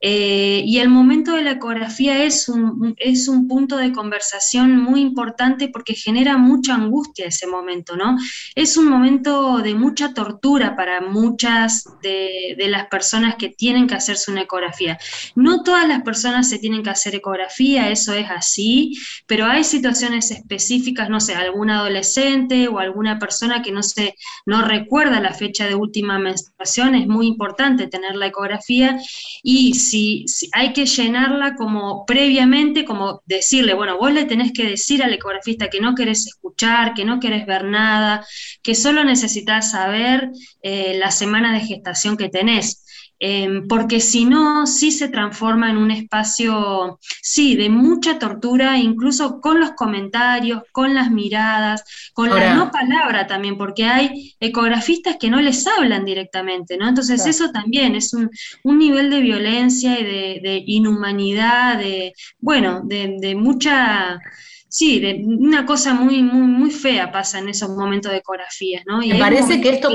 Eh, y el momento de la ecografía es un, es un punto de conversación muy importante porque genera mucha angustia ese momento, ¿no? Es un momento de mucha tortura para muchas de, las personas que tienen que hacerse una ecografía. No todas las personas se tienen que hacer ecografía, eso es así, pero hay situaciones específicas, no sé, algún adolescente o alguna persona que no se no recuerda la fecha de última menstruación, es muy importante tener la ecografía y si, si hay que llenarla como previamente, como decirle, bueno, vos le tenés que decir al ecografista que no querés escuchar que no querés ver nada, que solo necesitas saber eh, la semana de gestación que tenés. Em, porque si no, sí se transforma en un espacio, sí, de mucha tortura, incluso con los comentarios, con las miradas, con la no palabra también, porque hay ecografistas que no les hablan directamente, ¿no? Entonces eso también es un, nivel de violencia y de, inhumanidad, de, bueno, de mucha sí, de, una cosa muy, muy, muy fea pasa en esos momentos de ecografías, ¿no? Y Me parece que esto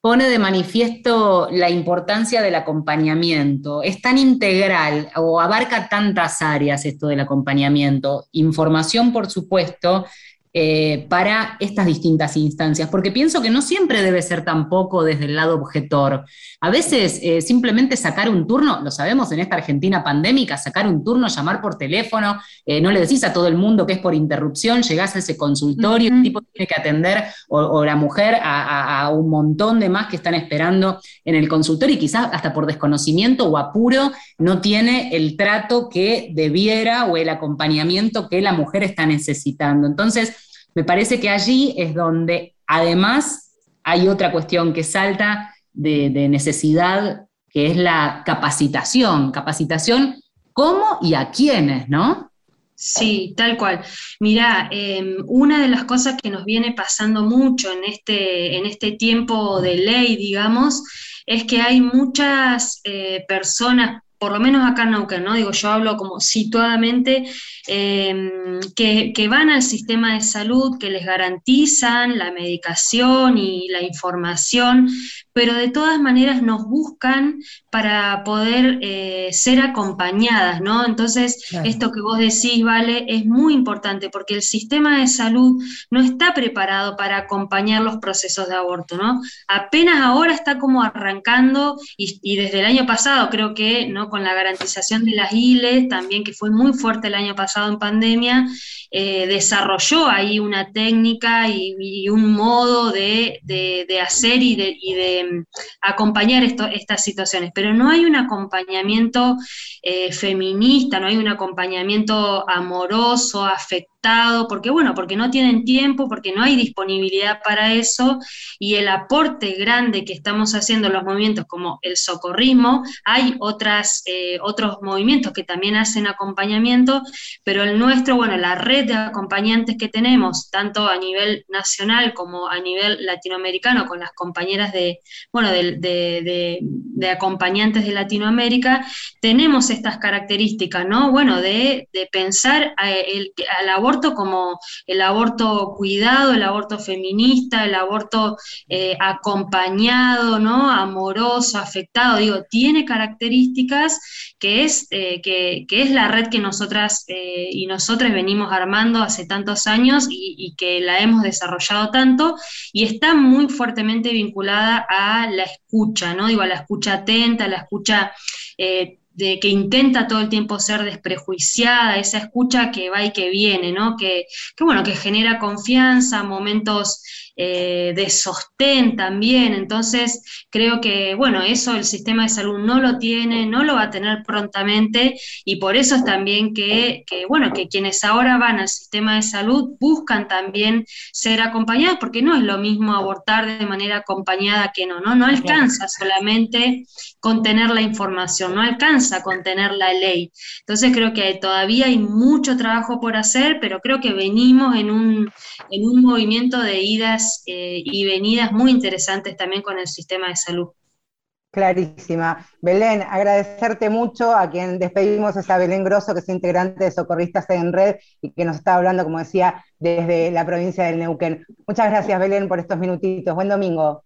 pone de manifiesto la importancia del acompañamiento. Es tan integral o abarca tantas áreas esto del acompañamiento. Información, por supuesto, eh, para estas distintas instancias, porque pienso que no siempre debe ser tampoco desde el lado objetor. A veces eh, simplemente sacar un turno, lo sabemos en esta Argentina pandémica, sacar un turno, llamar por teléfono, eh, no le decís a todo el mundo que es por interrupción, llegás a ese consultorio, el tipo tiene que atender, o, la mujer, a, un montón de más que están esperando en el consultorio y quizás hasta por desconocimiento o apuro no tiene el trato que debiera o el acompañamiento que la mujer está necesitando. Entonces, me parece que allí es donde además hay otra cuestión que salta de, necesidad, que es la capacitación. Capacitación cómo y a quiénes, ¿no? Sí, tal cual. Mira, em, una de las cosas que nos viene pasando mucho en este, en este tiempo de ley, digamos, es que hay muchas eh, personas por lo menos acá en Neuquén, ¿no? Digo, yo hablo como situadamente, em, que, que, van al sistema de salud, que les garantizan la medicación y la información, pero de todas maneras nos buscan para poder eh, ser acompañadas, ¿no? Entonces, esto que vos decís, Vale, es muy importante porque el sistema de salud no está preparado para acompañar los procesos de aborto, ¿no? Apenas ahora está como arrancando y, desde el año pasado creo que, ¿no? Con la garantización de las ILES, también que fue muy fuerte el año pasado en pandemia, eh, desarrolló ahí una técnica y, un modo de, hacer y de, mm, acompañar estas situaciones, pero no hay un acompañamiento eh, feminista, no hay un acompañamiento amoroso, afectivo porque bueno, porque no tienen tiempo, porque no hay disponibilidad para eso, y el aporte grande que estamos haciendo los movimientos como el socorrismo, hay otras, eh, otros movimientos que también hacen acompañamiento, pero el nuestro, bueno, la red de acompañantes que tenemos, tanto a nivel nacional como a nivel latinoamericano, con las compañeras de, bueno, de, acompañantes de Latinoamérica, tenemos estas características, ¿no? Bueno, de, pensar eh, el, al como el aborto cuidado, el aborto feminista, el aborto eh, acompañado. Amoroso, afectado, digo, tiene características que es, eh, que, es la red que nosotras eh, y nosotros venimos armando hace tantos años y, que la hemos desarrollado tanto y está muy fuertemente vinculada a la escucha, ¿no? Digo, a la escucha atenta, a la escucha de que intenta todo el tiempo ser desprejuiciada, esa escucha que va y que viene, ¿no? Que, bueno, que genera confianza, momentos eh, de sostén también. Entonces, creo que, bueno, eso el sistema de salud no lo tiene, no lo va a tener prontamente y por eso es también que, bueno, que quienes ahora van al sistema de salud buscan también ser acompañados, porque no es lo mismo abortar de manera acompañada que no, no, no alcanza solamente con tener la información, no alcanza con tener la ley. Entonces creo que todavía hay mucho trabajo por hacer, pero creo que venimos en un, en un movimiento de idas eh, y venidas muy interesantes también con el sistema de salud. Clarísima. Belén, agradecerte mucho a quien despedimos a Belén Grosso, que es integrante de Socorristas en Red y que nos está hablando, como decía, desde la provincia del Neuquén. Muchas gracias, Belén, por estos minutitos. Buen domingo.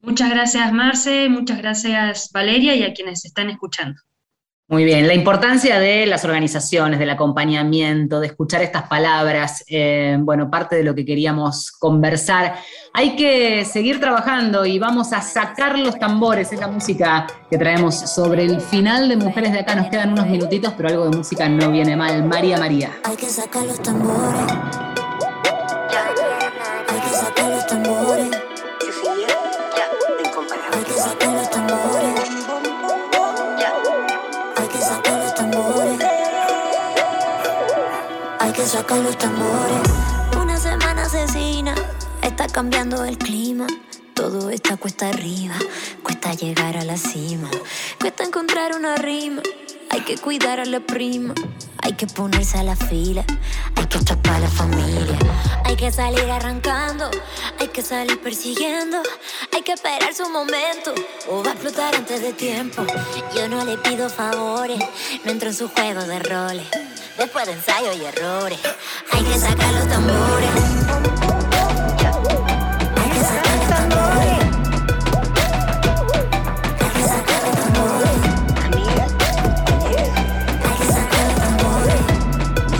Muchas gracias, Marce, muchas gracias, Valeria, y a quienes están escuchando. Muy bien, la importancia de las organizaciones, del acompañamiento, de escuchar estas palabras, eh, bueno, parte de lo que queríamos conversar. Hay que seguir trabajando y vamos a sacar los tambores, es la música que traemos sobre el final de Mujeres de Acá. Nos quedan unos minutitos, pero algo de música no viene mal. María María. Hay que sacar los tambores. Sacar los tambores. Una semana asesina. Está cambiando el clima. Todo está cuesta arriba. Cuesta llegar a la cima. Cuesta encontrar una rima. Hay que cuidar a la prima. Hay que ponerse a la fila. Hay que atrapar a la familia. Hay que salir arrancando. Hay que salir persiguiendo. Hay que esperar su momento. O va a explotar antes de tiempo. Yo no le pido favores. No entro en su juego de roles. Después de ensayos y errores. Hay que sacar los tambores. Hay que sacar. Hay que sacar. Hay que sacar.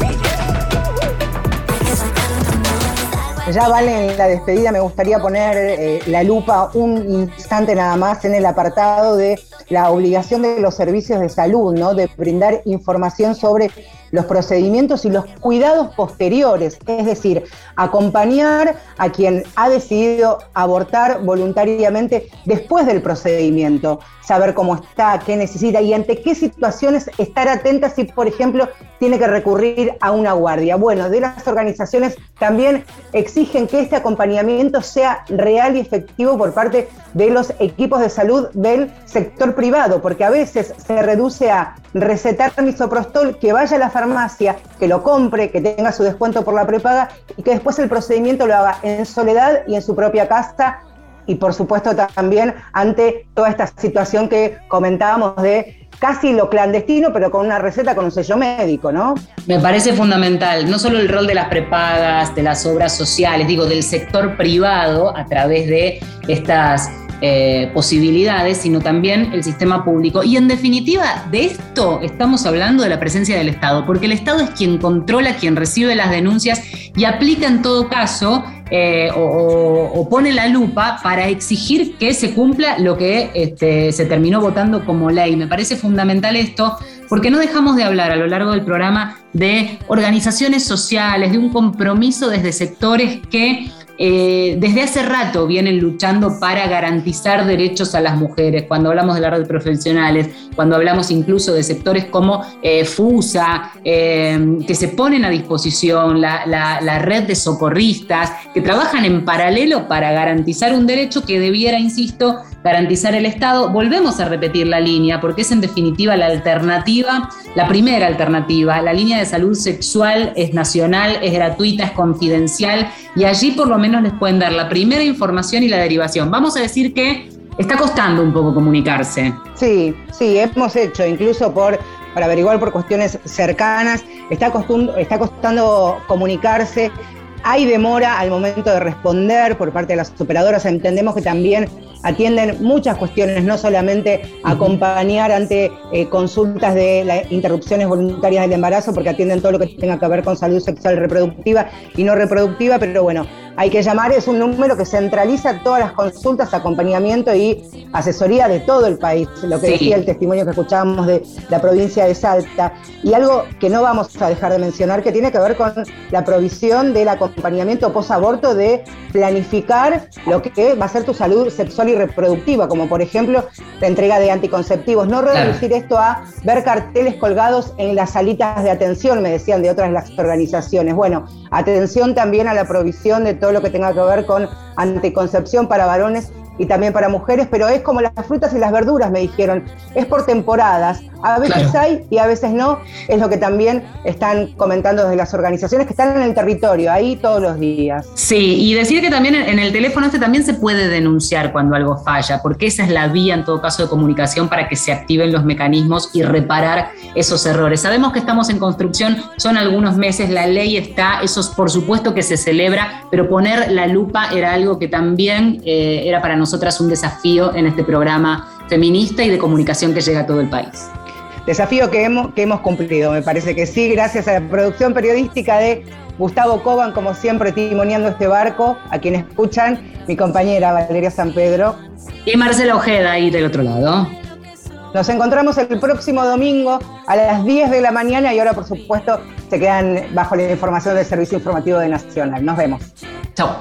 Hay que sacar. Ya vale en la despedida, me gustaría poner eh, la lupa un instante nada más en el apartado de la obligación de los servicios de salud, ¿no? De brindar información sobre los procedimientos y los cuidados posteriores, es decir, acompañar a quien ha decidido abortar voluntariamente después del procedimiento, saber cómo está, qué necesita y ante qué situaciones estar atenta si, por ejemplo, tiene que recurrir a una guardia. Bueno, de las organizaciones también exigen que este acompañamiento sea real y efectivo por parte de los equipos de salud del sector privado, porque a veces se reduce a recetar misoprostol, que vaya a la farmacia, que lo compre, que tenga su descuento por la prepaga y que después el procedimiento lo haga en soledad y en su propia casa y por supuesto también ante toda esta situación que comentábamos de casi lo clandestino, pero con una receta con un sello médico, ¿no? Me parece fundamental, no solo el rol de las prepagas, de las obras sociales, digo, del sector privado a través de estas eh, posibilidades, sino también el sistema público. Y en definitiva, de esto estamos hablando de la presencia del Estado, porque el Estado es quien controla, quien recibe las denuncias y aplica en todo caso eh, o, pone la lupa para exigir que se cumpla lo que este, se terminó votando como ley. Me parece fundamental esto porque no dejamos de hablar a lo largo del programa de organizaciones sociales, de un compromiso desde sectores que eh, desde hace rato vienen luchando para garantizar derechos a las mujeres, cuando hablamos de la red de profesionales, cuando hablamos incluso de sectores como eh, FUSA, eh, que se ponen a disposición, la, la red de socorristas, que trabajan en paralelo para garantizar un derecho que debiera, insisto, garantizar el Estado. Volvemos a repetir la línea, porque es en definitiva la alternativa, la primera alternativa. La línea de salud sexual es nacional, es gratuita, es confidencial y allí por lo menos les pueden dar la primera información y la derivación. Vamos a decir que está costando un poco comunicarse. Sí, sí, hemos hecho, incluso por para averiguar por cuestiones cercanas, está está costando comunicarse hay demora al momento de responder por parte de las operadoras. Entendemos que también atienden muchas cuestiones, no solamente acompañar ante eh, consultas de las interrupciones voluntarias del embarazo, porque atienden todo lo que tenga que ver con salud sexual reproductiva y no reproductiva, pero bueno, hay que llamar, es un número que centraliza todas las consultas, acompañamiento y asesoría de todo el país, lo que decía el testimonio que escuchábamos de la provincia de Salta. Y algo que no vamos a dejar de mencionar, que tiene que ver con la provisión del acompañamiento post-aborto, de planificar lo que va a ser tu salud sexual y reproductiva, como por ejemplo la entrega de anticonceptivos. No reducir esto a ver carteles colgados en las salitas de atención, me decían de otras las organizaciones. Bueno, atención también a la provisión de todo lo que tenga que ver con anticoncepción para varones y también para mujeres, pero es como las frutas y las verduras, me dijeron, es por temporadas. A veces hay y a veces no, es lo que también están comentando desde las organizaciones que están en el territorio, ahí todos los días. Sí, y decir que también en el teléfono este también se puede denunciar cuando algo falla, porque esa es la vía en todo caso de comunicación para que se activen los mecanismos y reparar esos errores. Sabemos que estamos en construcción, son algunos meses, la ley está, eso es por supuesto que se celebra, pero poner la lupa era algo que también eh, era para nosotras un desafío en este programa feminista y de comunicación que llega a todo el país. Desafío que hemos, que hemos cumplido, me parece que sí, gracias a la producción periodística de Gustavo Coban, como siempre, testimoniando este barco, a quienes escuchan, mi compañera Valeria San Pedro. Y Marcela Ojeda ahí del otro lado. Nos encontramos el próximo domingo a las 10 de la mañana y ahora, por supuesto, se quedan bajo la información del Servicio Informativo de Nacional. Nos vemos. Chao.